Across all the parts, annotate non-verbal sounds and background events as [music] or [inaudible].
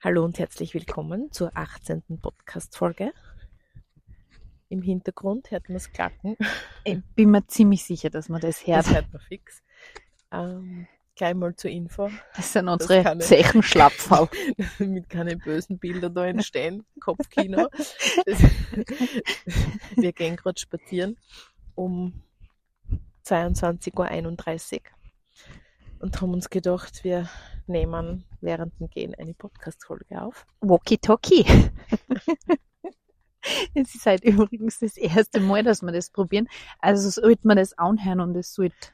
Hallo und herzlich willkommen zur 18. Podcast-Folge. Im Hintergrund hört man es klacken. Ich bin mir ziemlich sicher, dass man das hört. Das hört man fix. Ähm, gleich mal zur Info. Das sind unsere. Zechenschlapferl. [laughs] damit keine bösen Bilder da entstehen. Kopfkino. [laughs] Das, wir gehen gerade spazieren um 22.31 Uhr und haben uns gedacht, wir nehmen während dem Gehen eine Podcast-Folge auf. Walkie-talkie. [laughs] Es ist halt übrigens das erste Mal, dass wir das probieren. Also sollte man das anhören und es sollte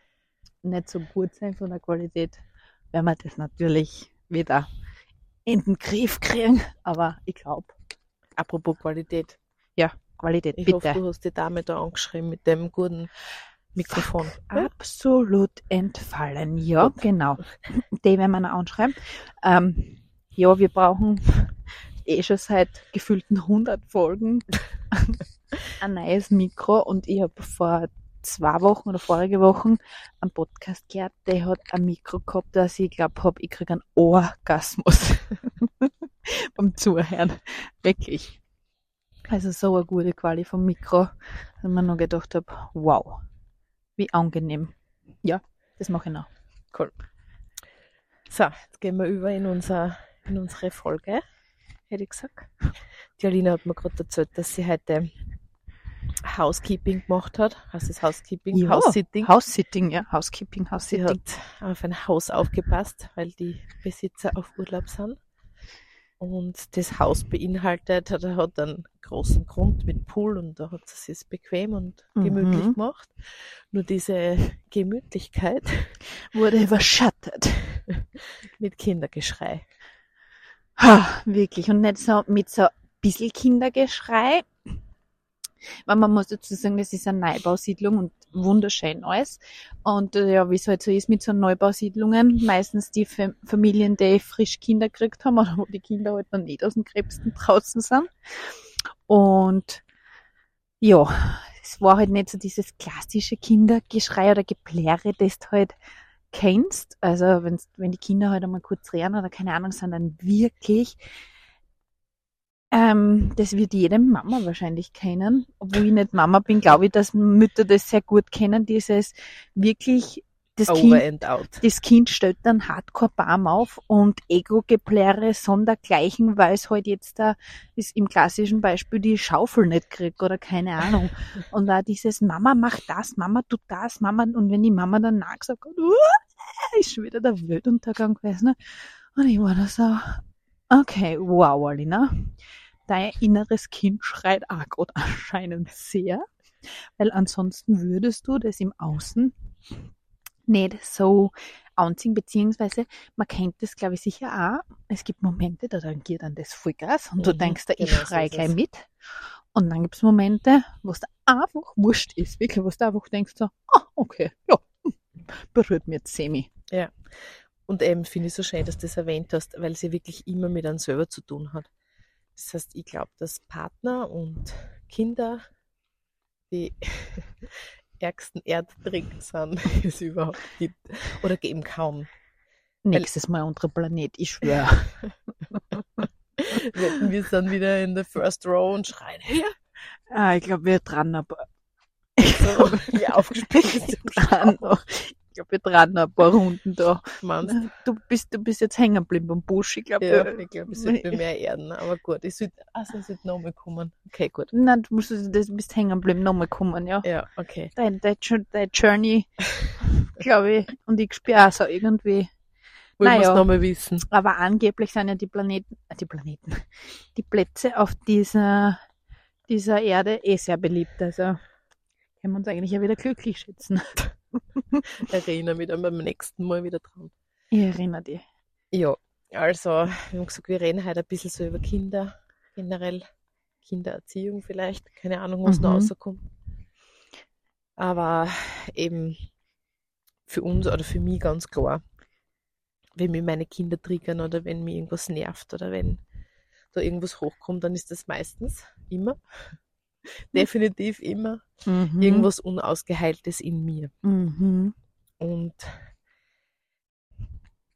nicht so gut sein von der Qualität, werden wir das natürlich wieder in den Griff kriegen. Aber ich glaube, Apropos Qualität. Qualität, Ich bitte. hoffe, du hast die Dame da angeschrieben mit dem guten Mikrofon. Ja? Absolut entfallen. Ja, Gut. genau. Die werden wir noch anschreiben. Ähm, ja, wir brauchen [laughs] eh schon seit gefühlten 100 Folgen [laughs] ein neues Mikro und ich habe vor zwei Wochen oder vorige Wochen einen Podcast gehört, der hat ein Mikro gehabt, dass ich glaube habe, ich kriege einen Orgasmus [laughs] beim Zuhören. Wirklich. Also so eine gute Quali vom Mikro, dass ich mir noch gedacht habe, wow, wie angenehm. Ja, das mache ich noch. Cool. So, jetzt gehen wir über in, unser, in unsere Folge, hätte ich gesagt. Die Alina hat mir gerade erzählt, dass sie heute Housekeeping gemacht hat. Heißt das Housekeeping? Ja, House-Sitting. House-Sitting, ja. Housekeeping, Sie House-Sitting. hat auf ein Haus aufgepasst, weil die Besitzer auf Urlaub sind. Und das Haus beinhaltet, hat, hat einen großen Grund mit Pool und da hat es bequem und gemütlich Mhm. gemacht. Nur diese Gemütlichkeit [laughs] Wurde überschattet. [laughs] mit Kindergeschrei. Ha, wirklich. Und nicht so mit so ein bisschen Kindergeschrei. Weil man muss dazu sagen, das ist eine Neubausiedlung und wunderschön alles. Und äh, ja, wie es halt so ist mit so Neubausiedlungen, meistens die Fam- Familien, die frisch Kinder gekriegt haben oder wo die Kinder halt noch nicht aus dem Krebsten draußen sind. Und ja, es war halt nicht so dieses klassische Kindergeschrei oder Gepläre, das du halt kennst. Also wenn die Kinder halt einmal kurz rennen oder keine Ahnung, sind dann wirklich ähm, das wird jede Mama wahrscheinlich kennen. Obwohl ich nicht Mama bin, glaube ich, dass Mütter das sehr gut kennen, dieses wirklich das Over Kind das Kind stellt dann Hardcore-Barm auf und Ego-Gepläre sondergleichen, weil es halt jetzt da ist im klassischen Beispiel die Schaufel nicht kriegt oder keine Ahnung. Und da dieses Mama macht das, Mama tut das, Mama und wenn die Mama dann nachgesagt hat, "Uah", ist schon wieder der Weltuntergang gewesen. ne? Und ich war da so, okay, wow, Alina, dein inneres Kind schreit auch [laughs] gerade anscheinend sehr, weil ansonsten würdest du das im Außen nicht so anziehen, beziehungsweise man kennt das, glaube ich, sicher auch. Es gibt Momente, da dann geht dann das Vollgas und du Mhm, denkst, da, ich genau so schrei ist gleich es. mit. Und dann gibt's Momente, wo es einfach wurscht ist, wirklich, wo du einfach denkst, so, ah, okay, ja, berührt mir jetzt semi. Und eben finde ich so schön, dass du das erwähnt hast, weil sie wirklich immer mit einem selber zu tun hat. Das heißt, ich glaube, dass Partner und Kinder die [laughs] ärgsten Erdtrinker sind, [laughs] die es überhaupt gibt. Oder eben kaum. Nächstes Mal unser Planet, ich schwöre. [laughs] Wir sind wieder in der First Row und schreien, her, ah, ich glaube, wir dran, aber so, wie aufgespielt ist ich glaube, wir noch ein paar Runden da. Meinst Du bist, du bist jetzt hängen geblieben am Busch, ich glaube, Ja, ich glaube, sollte mir mehr erden, aber gut, ich sollte, also ich sollte nochmal kommen. Okay, gut. Nein, du musst, du bist hängen geblieben, nochmal kommen, ja. Ja, okay. Dein, dein, dein Journey, [laughs] glaube ich, und ich spüre auch so irgendwie. Wollen wir Naja. es nochmal wissen? Aber angeblich sind ja die Planeten, äh, die Planeten, [laughs] die Plätze auf dieser, dieser Erde eh sehr beliebt. Also können wir uns eigentlich ja wieder glücklich schätzen. [laughs] [laughs] Erinnere mich dann beim nächsten Mal wieder dran. Ich erinnere dich. Ja, also, wir haben gesagt, wir reden heute ein bisschen so über Kinder, generell Kindererziehung vielleicht, keine Ahnung, was noch Mhm. rauskommt. Aber eben für uns oder für mich ganz klar, wenn mir meine Kinder triggern oder wenn mir irgendwas nervt oder wenn da irgendwas hochkommt, dann ist das meistens immer, [laughs] definitiv immer, Mhm. irgendwas Unausgeheiltes in mir. Mhm. Und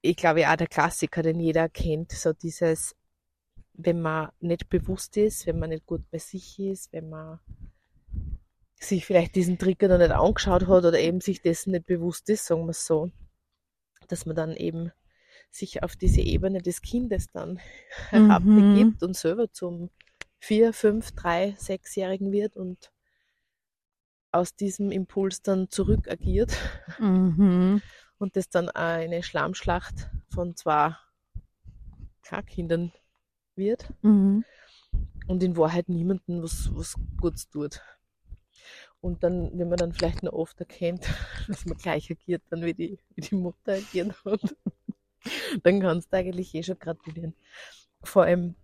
ich glaube auch der Klassiker, den jeder kennt, so dieses wenn man nicht bewusst ist, wenn man nicht gut bei sich ist, wenn man sich vielleicht diesen Trigger noch nicht angeschaut hat oder eben sich dessen nicht bewusst ist, sagen wir es so, dass man dann eben sich auf diese Ebene des Kindes dann [laughs] herabbegibt und selber zum vier, fünf, drei, sechsjährigen wird und aus diesem Impuls dann zurück agiert Mhm. [laughs] und das dann eine Schlammschlacht von zwei Kindern wird Mhm. und in Wahrheit niemanden was, was Gutes tut. Und dann, wenn man dann vielleicht noch oft erkennt, [laughs] dass man gleich agiert, dann wie die, wie die Mutter agiert hat, [laughs] dann kannst du eigentlich eh schon gratulieren. Vor allem,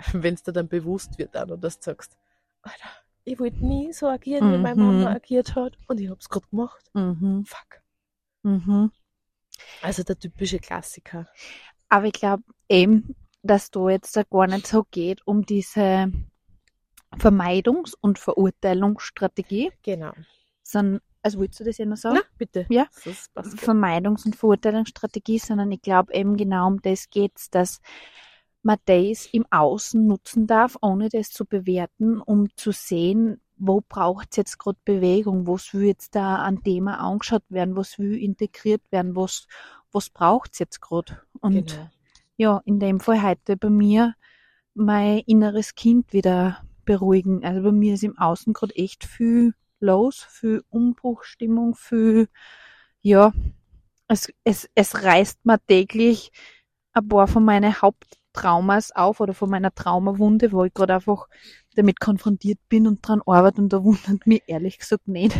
[laughs] wenn es dir dann bewusst wird, auch noch, dass du sagst, Alter, ich wollte nie so agieren, wie meine Mhm. Mama agiert hat und ich hab's gerade gemacht. Mhm. Fuck. Mhm. Also der typische Klassiker. Aber ich glaube eben, dass da jetzt da gar nicht so geht um diese Vermeidungs- und Verurteilungsstrategie, Genau. sondern, also willst du das ja noch sagen? Na, bitte. Ja. Das. Vermeidungs- und Verurteilungsstrategie, sondern ich glaube eben genau um das geht's, dass man das im Außen nutzen darf, ohne das zu bewerten, um zu sehen, wo braucht's jetzt gerade Bewegung, was will jetzt da an Thema angeschaut werden, was will integriert werden, was, was braucht's jetzt gerade. Und genau. ja, in dem Fall heute bei mir mein inneres Kind wieder beruhigen. Also bei mir ist im Außen gerade echt viel los, viel Umbruchstimmung, viel, ja, es, es, es reißt mir täglich ein paar von meinen Haupttraumas auf oder von meiner Traumawunde, wo ich gerade einfach damit konfrontiert bin und dran arbeite und da wundert mich ehrlich gesagt nicht,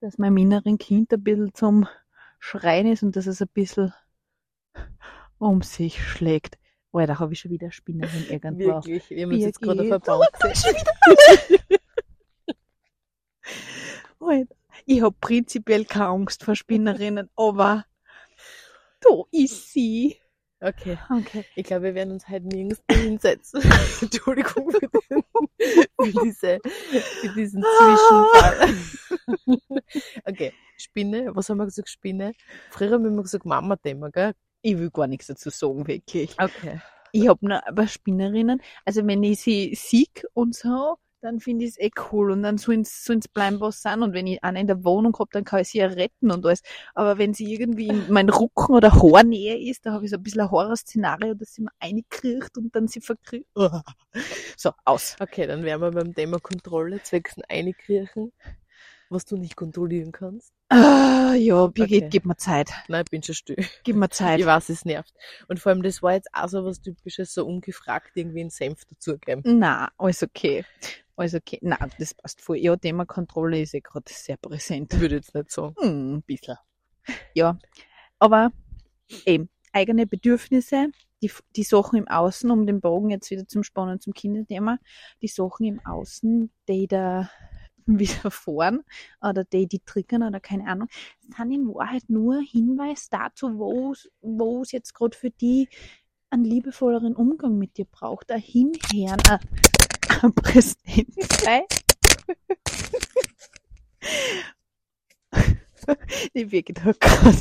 dass mein inneren Kind ein bisschen zum Schreien ist und dass es ein bisschen um sich schlägt. Oh, da habe ich schon wieder Spinnerin irgendwo. Wirklich. Wir haben uns jetzt gerade. [laughs] Alter, Ich habe prinzipiell keine Angst vor Spinnerinnen, aber da ist sie. Okay. Okay. Ich glaube, wir werden uns heute nirgends hinsetzen. [laughs] Entschuldigung für, den, für, diese, für diesen Zwischenfall. [laughs] okay, Spinne, was haben wir gesagt, Spinne? Früher haben wir gesagt Mama-Thema, gell? Ich will gar nichts dazu sagen, wirklich. Okay. Ich habe nur aber Spinnerinnen, also wenn ich sie sieg und so, dann finde ich es eh cool und dann sollen sie bleiben, was sie sind. Und wenn ich eine in der Wohnung hab, dann kann ich sie ja retten und alles. Aber wenn sie irgendwie in mein Rücken oder Haarnähe ist, da habe ich so ein bisschen ein Horrorszenario, dass sie mir einkriegt und dann sie verkriegt. [laughs] So, aus. Okay, dann wären wir beim Thema Kontrolle, zwecks Einkirchen, was du nicht kontrollieren kannst. Ah, ja, Birgit, Okay. gib mir Zeit. Nein, ich bin schon still. Gib mir Zeit. Ich weiß, es nervt. Und vor allem, das war jetzt auch so was Typisches, so ungefragt irgendwie einen Senf dazugeben. Na, alles okay. Alles okay. Na, das passt voll. Ja, Thema Kontrolle ist eh gerade sehr präsent. Ich würde jetzt nicht sagen. Hm, ein bisschen. Ja, aber eben, eigene Bedürfnisse, die, die Sachen im Außen, um den Bogen jetzt wieder zum Spannen zum Kinderthema, die Sachen im Außen, die da [laughs] widerfahren oder die, die triggern oder keine Ahnung, sind in Wahrheit nur Hinweis dazu, wo es- jetzt gerade für die einen liebevolleren Umgang mit dir braucht, ein Hinhören, ein, ein Präsent sein. [laughs] Die Birgit hat gerade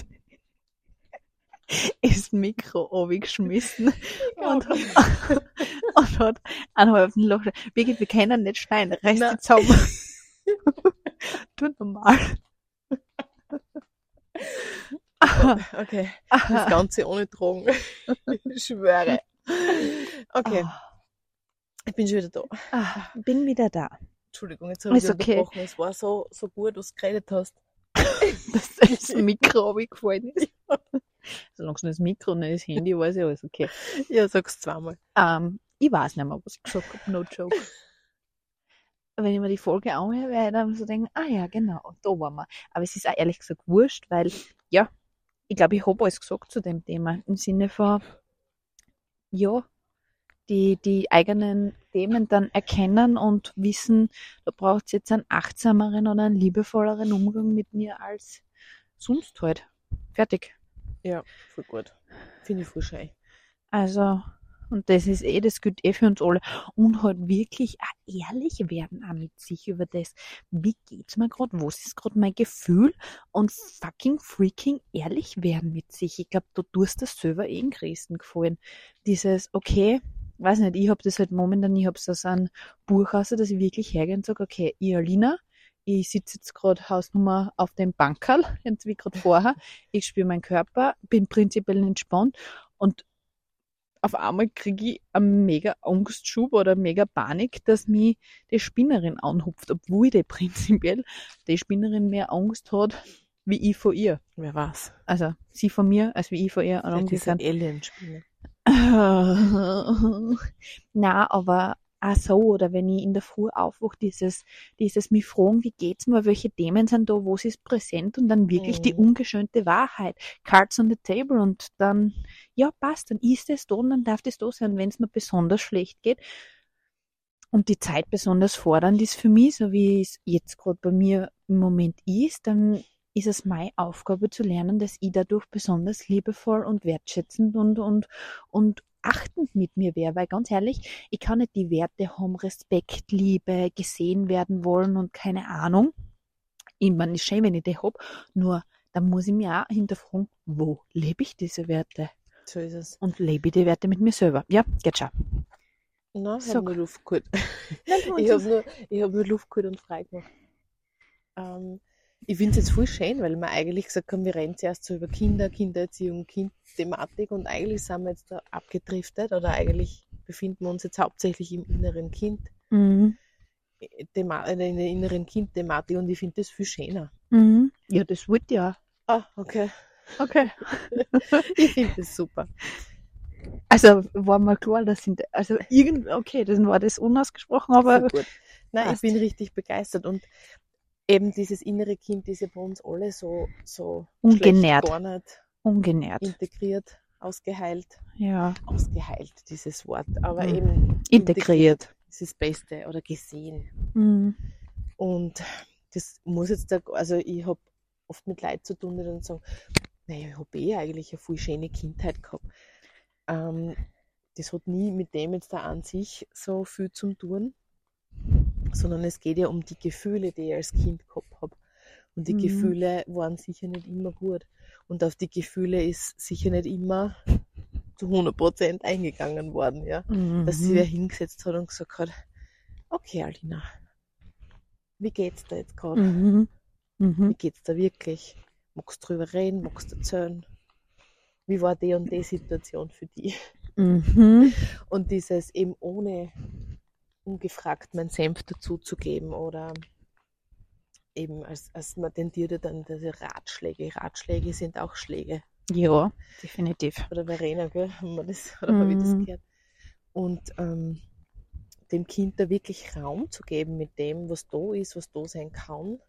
das Mikro abgeschmissen und, hat- [laughs] und hat einen halben Loch. Birgit, wir können nicht schneiden, reiß dich zusammen. [laughs] tu normal. [laughs] Okay, das Ganze ohne Drogen. [laughs] Ich schwöre. Okay, ich bin schon wieder da. Ah, bin wieder da. Entschuldigung, jetzt habe ich okay. unterbrochen. Es war so, so gut, was du geredet hast. Dass das Mikro abgefallen ist. Solange es nicht das Mikro und nicht das Handy war, ist ja alles okay. Ja, sag's zweimal. Ähm, ich weiß nicht mehr, was ich gesagt habe, no joke. Wenn ich mir die Folge anhöre, werde ich dann so denken, ah ja, genau, da waren wir. Aber es ist auch ehrlich gesagt wurscht, weil, ja, ich glaube, ich habe alles gesagt zu dem Thema. Im Sinne von, ja, die, die eigenen Themen dann erkennen und wissen, da braucht es jetzt einen achtsameren oder einen liebevolleren Umgang mit mir als sonst halt. Fertig. Ja, voll gut. Finde ich voll schön. Also, und das ist eh, das gilt eh für uns alle. Und halt wirklich auch ehrlich werden auch mit sich über das. Wie geht's mir gerade? Was ist gerade mein Gefühl? Und fucking freaking ehrlich werden mit sich. Ich glaube, du tust das selber eh in größten gefallen. Dieses, okay, weiß nicht, ich hab das halt momentan, ich hab so ein Buch aus, dass ich wirklich hergehe und sage, okay, ich Alina, ich sitze jetzt gerade Hausnummer auf dem Bankerl, [laughs] wie gerade vorher, ich spüre meinen Körper, bin prinzipiell entspannt und auf einmal kriege ich einen mega Angstschub oder mega Panik, dass mich die Spinnerin anhupft, obwohl die prinzipiell die Spinnerin mehr Angst hat, wie ich vor ihr. Wer weiß. Also sie von mir, als wie ich vor ihr. Und ist ein. Alien-Spinne. [laughs] Na, aber auch so, oder wenn ich in der Früh aufwache, dieses, dieses mich fragen, wie geht's mir, welche Themen sind da, was ist präsent und dann wirklich die Mhm. ungeschönte Wahrheit. Cards on the table und dann, ja, passt, dann ist es da und dann darf das da sein, wenn es mir besonders schlecht geht. Und die Zeit besonders fordernd ist für mich, so wie es jetzt gerade bei mir im Moment ist, dann ist es meine Aufgabe zu lernen, dass ich dadurch besonders liebevoll und wertschätzend und, und, und achtend mit mir wäre. Weil ganz ehrlich, ich kann nicht die Werte haben, Respekt, Liebe, gesehen werden wollen und keine Ahnung. Ich meine, ist schön, wenn ich die hab, nur dann muss ich mir auch hinterfragen, wo lebe ich diese Werte? So ist es. Und lebe ich die Werte mit mir selber? Ja, geht schon. Na, ich Sag. habe nur Luft geholt. Ich habe nur, hab nur Luft geholt und frei gemacht. Ähm, ich finde es jetzt voll schön, weil wir eigentlich gesagt haben, wir reden zuerst so über Kinder, Kindererziehung, Kindthematik und eigentlich sind wir jetzt da abgedriftet oder eigentlich befinden wir uns jetzt hauptsächlich im inneren Kind, Mhm. Thema, in der inneren Kind-Thematik und ich finde das viel schöner. Mhm. Ja, das wollte ja. Ah, okay. Okay. [laughs] Ich finde das super. Also war mal klar, das sind, also irgend, okay, das war das unausgesprochen, aber. Nein, passt. ich bin richtig begeistert und eben dieses innere Kind ist ja bei uns alle so, so Ungenährt. nicht ungenährt. integriert, ausgeheilt. Ja. Ausgeheilt, dieses Wort, aber Mhm. eben Integriert. ist das Beste oder gesehen. Mhm. Und das muss jetzt, da, also ich habe oft mit Leuten zu tun, die dann sagen, naja, ich habe eh eigentlich eine voll schöne Kindheit gehabt. Ähm, das hat nie mit dem jetzt da an sich so viel zu tun, sondern es geht ja um die Gefühle, die ich als Kind gehabt habe. Und die Mhm. Gefühle waren sicher nicht immer gut. Und auf die Gefühle ist sicher nicht immer zu 100% eingegangen worden, ja dass sie Mhm. hingesetzt hat und gesagt hat, okay, Alina, wie geht's da jetzt gerade? Mhm. Wie Mhm. geht's da wirklich? Magst du drüber reden? Magst du erzählen? Wie war die und die Situation für die? Mhm. Und dieses eben ohne ungefragt meinen Senf dazuzugeben oder eben als, als man tendiert dann diese Ratschläge. Ratschläge sind auch Schläge. Ja, definitiv. oder Verena, gell? Haben wir das, [laughs] oder habe ich das Mhm. gehört? Und ähm, dem Kind da wirklich Raum zu geben mit dem, was da ist, was da sein kann,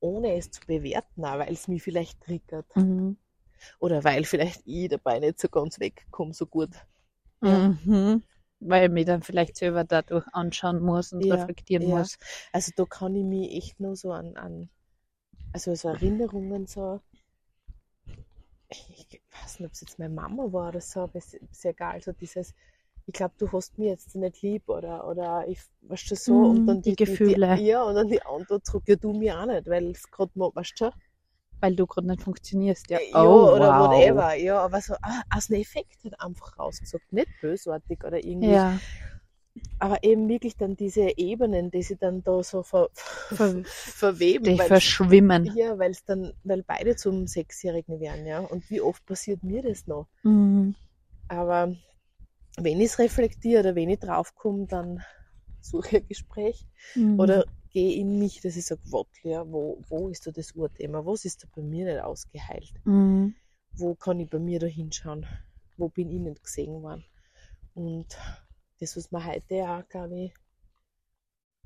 ohne es zu bewerten, weil es mich vielleicht triggert. Mhm. Oder weil vielleicht ich dabei nicht so ganz wegkomme, so gut. Ja. Mhm. Weil ich mich dann vielleicht selber dadurch anschauen muss und Ja, reflektieren ja. muss. Also da kann ich mich echt nur so an, an also so Erinnerungen so, ich weiß nicht, ob es jetzt meine Mama war oder so, aber es ist egal, so dieses, ich glaube, du hast mich jetzt nicht lieb oder, oder ich, weißt du, so, Mhm, und dann die Gefühle. Die, ja, und dann die Antwort zurück, ja, du mir auch nicht, weil es gerade weißt du, Weil du gerade nicht funktionierst. Ja, ja, oh, oder wow. whatever, ja, aber so ah, aus einem Effekt halt einfach rausgesagt, nicht bösartig oder irgendwie, Ja, aber eben wirklich dann diese Ebenen, die sie dann da so ver, Ver- verweben, die verschwimmen. Ja, weil es dann, weil beide zum Sechsjährigen werden, ja. Und wie oft passiert mir das noch? Mhm. Aber wenn ich es reflektiere oder wenn ich draufkomme, dann suche ich ein Gespräch Mhm. oder gehe in mich, dass ich sage, ja, wo, wo ist da das Urthema? Was ist da bei mir nicht ausgeheilt? Mhm. Wo kann ich bei mir da hinschauen? Wo bin ich nicht gesehen worden? Und das, was wir heute auch, glaube ich,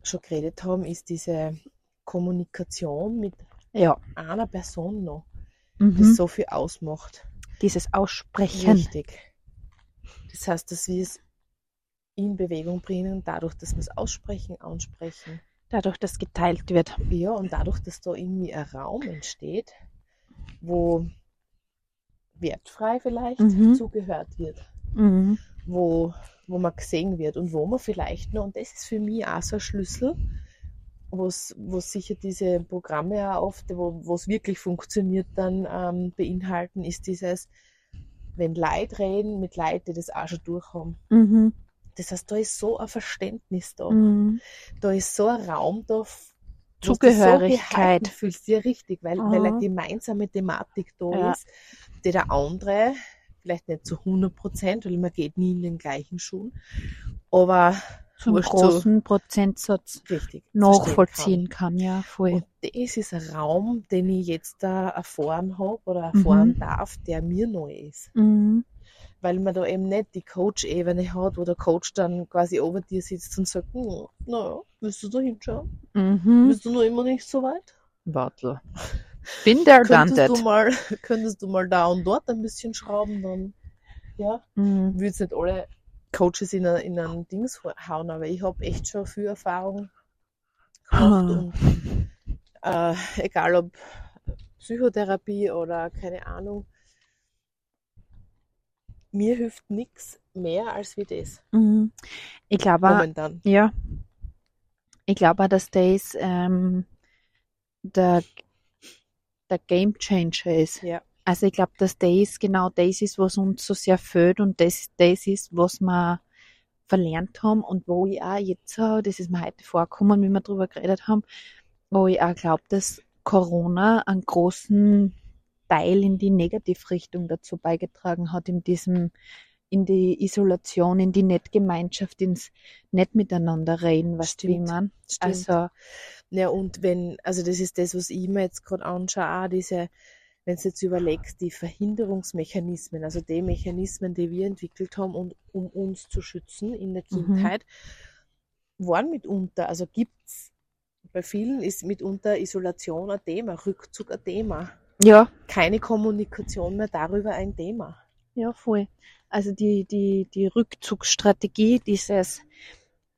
schon geredet haben, ist diese Kommunikation mit Ja. einer Person noch, Mhm. das so viel ausmacht. Dieses Aussprechen. Richtig. Das heißt, dass wir es in Bewegung bringen, dadurch, dass wir es aussprechen, ansprechen. Dadurch, dass geteilt wird. Ja, und dadurch, dass da irgendwie ein Raum entsteht, wo wertfrei vielleicht Mhm. zugehört wird, Mhm. wo, wo man gesehen wird und wo man vielleicht noch, und das ist für mich auch so ein Schlüssel, wo sicher diese Programme auch oft, wo es wirklich funktioniert, dann ähm, beinhalten, ist dieses, wenn Leute reden mit Leuten, die das auch schon durchhaben. Mhm. Das heißt, da ist so ein Verständnis da. Mhm. Da ist so ein Raum da, wo du Zugehörigkeit. So fühlst ja richtig, weil, Aha. weil eine gemeinsame Thematik da Ja. ist, die der andere vielleicht nicht zu 100 Prozent, weil man geht nie in den gleichen Schuhen, aber Zum wurscht, so großen Prozentsatz richtig nachvollziehen kann. Ja, voll. Und das ist ein Raum, den ich jetzt da erfahren habe oder erfahren Mhm. darf, der mir neu ist. Mhm. Weil man da eben nicht die Coach-Ebene hat, wo der Coach dann quasi über dir sitzt und sagt, "Hm, naja, willst du da hinschauen? Mhm. Bist du noch immer nicht so weit? Bartel. Bin der [laughs] Könntest du mal, [laughs] könntest du mal da und dort ein bisschen schrauben, dann, ja, Mhm. würde jetzt nicht alle Coaches in, ein, in einen Dings hauen, aber ich habe echt schon viel Erfahrung gemacht Ah. und äh, egal ob Psychotherapie oder keine Ahnung, mir hilft nichts mehr als wie das Mhm. Ich glaube, momentan. ja. Ich glaube, dass das ähm, der, der Game Changer ist. Ja. Also ich glaube, dass das genau das ist, was uns so sehr fehlt und das das ist, was wir verlernt haben und wo ich auch jetzt, das ist mir heute vorgekommen, wie wir darüber geredet haben, wo ich auch glaube, dass Corona einen großen Teil in die Negativrichtung dazu beigetragen hat, in diesem, in die Isolation, in die Nettgemeinschaft, ins nicht miteinander reden, was wie Stimmt. man. Stimmt. Also, Ja, und wenn, also das ist das, was ich mir jetzt gerade anschaue, auch diese, wenn du jetzt überlegst, die Verhinderungsmechanismen, also die Mechanismen, die wir entwickelt haben, und, um uns zu schützen in der Mhm. Kindheit, waren mitunter, also gibt's bei vielen ist mitunter Isolation ein Thema, Rückzug ein Thema, ja, keine Kommunikation mehr darüber ein Thema. Ja, voll. Also die, die, die Rückzugsstrategie, dieses,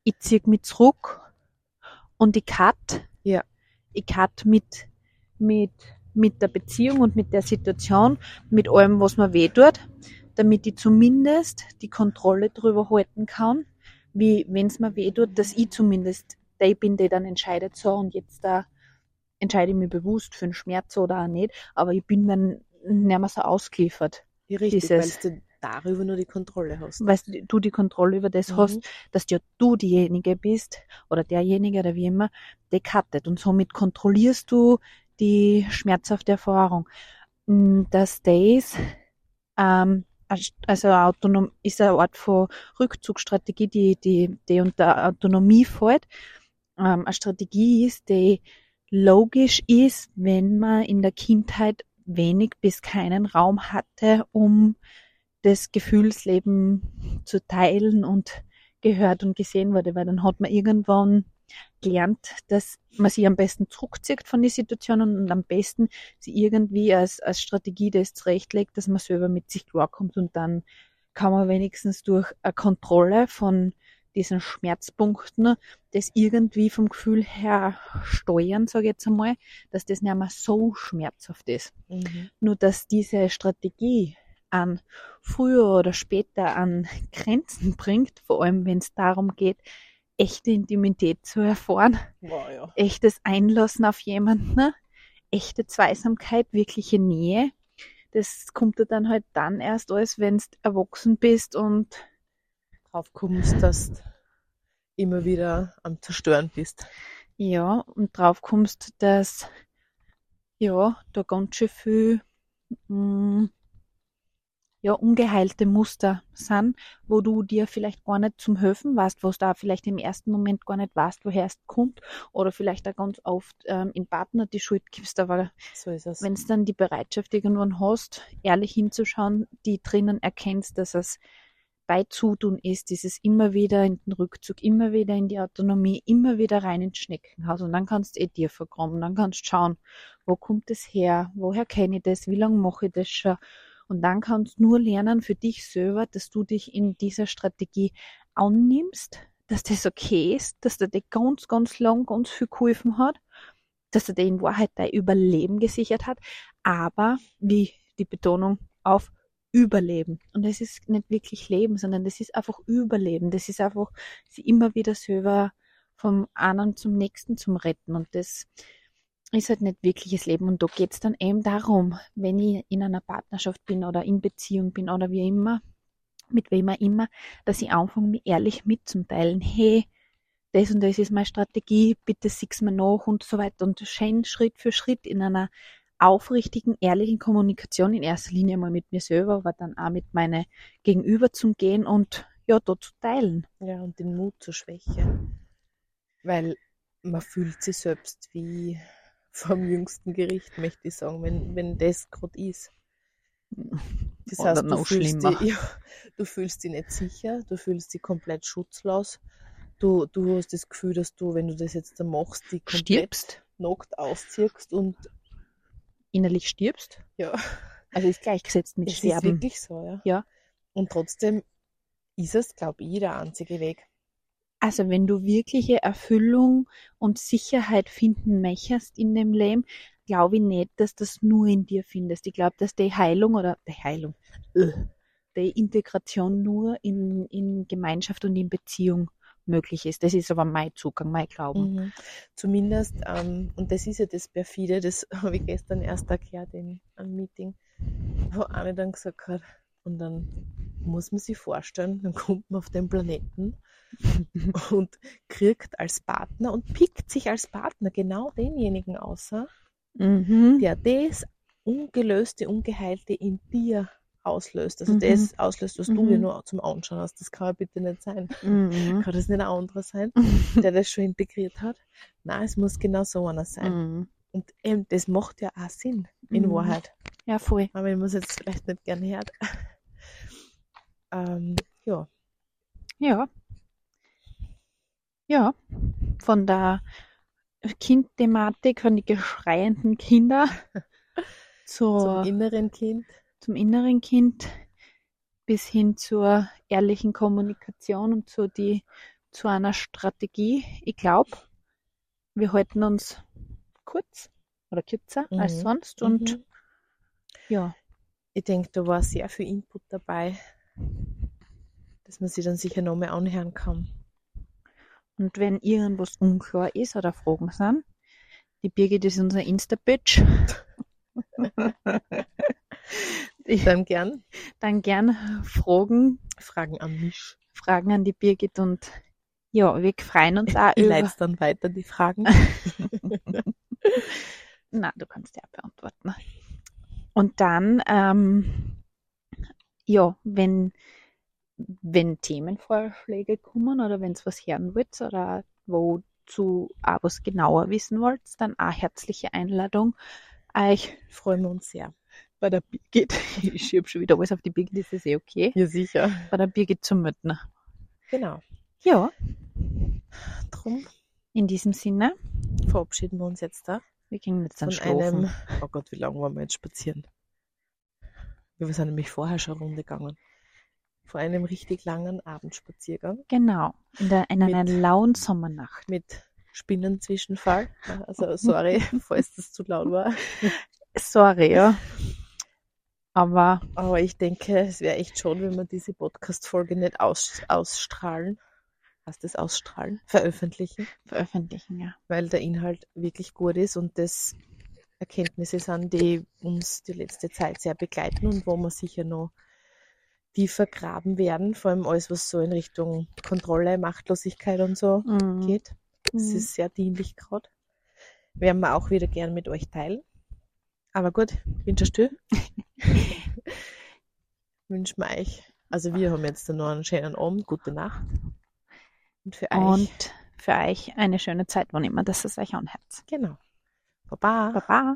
ich zieh mich zurück und ich cut. Ja. Ich cut mit, mit, mit der Beziehung und mit der Situation, mit allem, was mir weh tut, damit ich zumindest die Kontrolle drüber halten kann, wie wenn es mir weh tut, dass ich zumindest der bin, der dann entscheidet, so und jetzt da entscheide ich mich bewusst für einen Schmerz oder auch nicht, aber ich bin dann nicht mehr so ausgeliefert Ja, richtig, weil Dieses- du darüber nur die Kontrolle hast. weil du die Kontrolle über das Mhm. hast, dass ja du diejenige bist oder derjenige oder wie immer, der cuttet und somit kontrollierst du die schmerzhafte Erfahrung. Mm, Dass das ähm, also autonom ist eine Art von Rückzugsstrategie, die, die, die unter Autonomie fällt. Ähm, eine Strategie ist, die logisch ist, wenn man in der Kindheit wenig bis keinen Raum hatte, um das Gefühlsleben zu teilen und gehört und gesehen wurde, weil dann hat man irgendwann gelernt, dass man sich am besten zurückzieht von den Situationen und am besten sie irgendwie als, als Strategie das zurechtlegt, dass man selber mit sich klarkommt und dann kann man wenigstens durch eine Kontrolle von diesen Schmerzpunkten das irgendwie vom Gefühl her steuern, sage ich jetzt einmal, dass das nicht mehr so schmerzhaft ist. Mhm. Nur dass diese Strategie an früher oder später an Grenzen bringt, vor allem wenn es darum geht, echte Intimität zu erfahren, Wow, ja. echtes Einlassen auf jemanden, echte Zweisamkeit, wirkliche Nähe. Das kommt dir dann halt dann erst alles, wenn du erwachsen bist und drauf kommst, dass du immer wieder am Zerstören bist. ja, und drauf kommst, dass ja, da ganz schön viel mh, ja, ungeheilte Muster sind, wo du dir vielleicht gar nicht zum Helfen weißt, was da vielleicht im ersten Moment gar nicht weißt, woher es kommt, oder vielleicht auch ganz oft ähm, in Partner die Schuld gibst, aber So es. wenn du dann die Bereitschaft irgendwann hast, ehrlich hinzuschauen, die drinnen erkennst, dass es bei Zutun ist, dieses immer wieder in den Rückzug, immer wieder in die Autonomie, immer wieder rein ins Schneckenhaus. Und dann kannst du eh dir vergraben, dann kannst du schauen, wo kommt es her, woher kenne ich das, wie lange mache ich das schon? Und dann kannst du nur lernen für dich selber, dass du dich in dieser Strategie annimmst, dass das okay ist, dass dir das ganz, ganz lang ganz viel geholfen hat, dass er dir in Wahrheit dein Überleben gesichert hat, aber wie die Betonung auf Überleben. Und das ist nicht wirklich Leben, sondern das ist einfach Überleben. Das ist einfach sie immer wieder selber vom einen zum nächsten zum Retten. Und das ist halt nicht wirkliches Leben. Und da geht's dann eben darum, wenn ich in einer Partnerschaft bin oder in Beziehung bin oder wie immer, mit wem auch immer, dass ich anfange, mich ehrlich mitzuteilen. Hey, das und das ist meine Strategie, bitte sieh's mir nach und so weiter. Und schön Schritt für Schritt in einer aufrichtigen, ehrlichen Kommunikation in erster Linie mal mit mir selber, aber dann auch mit meinen Gegenüber zum Gehen und ja, da zu teilen. Ja, und den Mut zur Schwäche. Weil man fühlt sich selbst wie vom jüngsten Gericht, möchte ich sagen, wenn, wenn das gerade ist. Das Oder heißt, du noch fühlst, schlimmer. dich, ja, du fühlst dich nicht sicher, du fühlst dich komplett schutzlos. Du, du hast das Gefühl, dass du, wenn du das jetzt dann machst, die komplett Stirbst, nackt ausziehst und innerlich stirbst. ja, Also ist gleichgesetzt mit es ist Sterben. wirklich so, ja. Ja. Und trotzdem ist es, glaube ich, der einzige Weg. Also wenn du wirkliche Erfüllung und Sicherheit finden möchtest in dem Leben, glaube ich nicht, dass das nur in dir findest. Ich glaube, dass die Heilung oder die Heilung, äh, die Integration nur in, in Gemeinschaft und in Beziehung möglich ist. Das ist aber mein Zugang, mein Glauben. Mhm. Zumindest, ähm, und das ist ja das Perfide, das [laughs] habe ich gestern erst erklärt in einem Meeting, wo eine dann gesagt hat, und dann muss man sich vorstellen, dann kommt man auf den Planeten [laughs] und kriegt als Partner und pickt sich als Partner genau denjenigen aus, Mhm. der das Ungelöste, Ungeheilte in dir auslöst. Also Mhm. das auslöst, was du Mhm. dir nur zum Anschauen hast. Das kann ja bitte nicht sein. Mhm. Kann das nicht ein anderer sein, [laughs] der das schon integriert hat? Nein, es muss genau so einer sein. Mhm. Und eben, das macht ja auch Sinn, in Mhm. Wahrheit. Ja, voll. Aber ich muss jetzt vielleicht nicht gerne hört. [laughs] ähm, ja, Ja. Ja. Von der Kindthematik, von den geschreienden Kinder [laughs] zur, zum inneren Kind. Zum inneren Kind bis hin zur ehrlichen Kommunikation und zu, die, zu einer Strategie. Ich glaube, wir halten uns kurz oder kürzer Mhm. als sonst und Mhm. ja, Ich denke, da war sehr viel Input dabei, dass man sich dann sicher noch mehr anhören kann. und wenn irgendwas unklar ist oder Fragen sind, die Birgit ist unser Insta-Bitch. [laughs] [laughs] Dann gern dann gern Fragen, Fragen an mich. Fragen an die Birgit und ja, wir freuen uns auch [laughs] Ich leite dann weiter die Fragen. [laughs] Na, du kannst ja beantworten. Und dann, ähm, ja, wenn, wenn Themenvorschläge kommen oder wenn es was hören wollt oder wozu auch was genauer wissen wollt, dann auch herzliche Einladung, euch Freuen wir uns sehr. Bei der Birgit, [laughs] ich schiebe schon wieder alles auf die Birgit, ist das eh okay, Ja, sicher. bei der Birgit zu melden. Genau. Ja, Drum in diesem Sinne, verabschieden wir uns jetzt da wir gehen jetzt dann von einem, oh Gott, wie lange waren wir jetzt spazieren? Wir sind nämlich vorher schon eine Runde gegangen. Vor einem richtig langen Abendspaziergang Genau, in, der, in einer Mit- lauen Sommernacht. mit Spinnenzwischenfall. Also sorry, [laughs] falls das zu laut war. Sorry, ja. Aber Aber ich denke, es wäre echt schon, wenn wir diese Podcast-Folge nicht aus, ausstrahlen. Heißt das ausstrahlen? Veröffentlichen. veröffentlichen, ja. Weil der Inhalt wirklich gut ist und das Erkenntnisse sind, die uns die letzte Zeit sehr begleiten und wo wir sicher noch tiefer graben werden. Vor allem alles, was so in Richtung Kontrolle, Machtlosigkeit und so Mhm. geht. Das Mhm. ist sehr dienlich gerade. Werden wir auch wieder gern mit euch teilen. Aber gut, wünschst du? [laughs] Wünschen wir euch. Also wir haben jetzt noch einen schönen Abend, gute Nacht. Und für euch, Und für euch eine schöne Zeit, wann immer das es euch anhört. genau. Baba. Baba.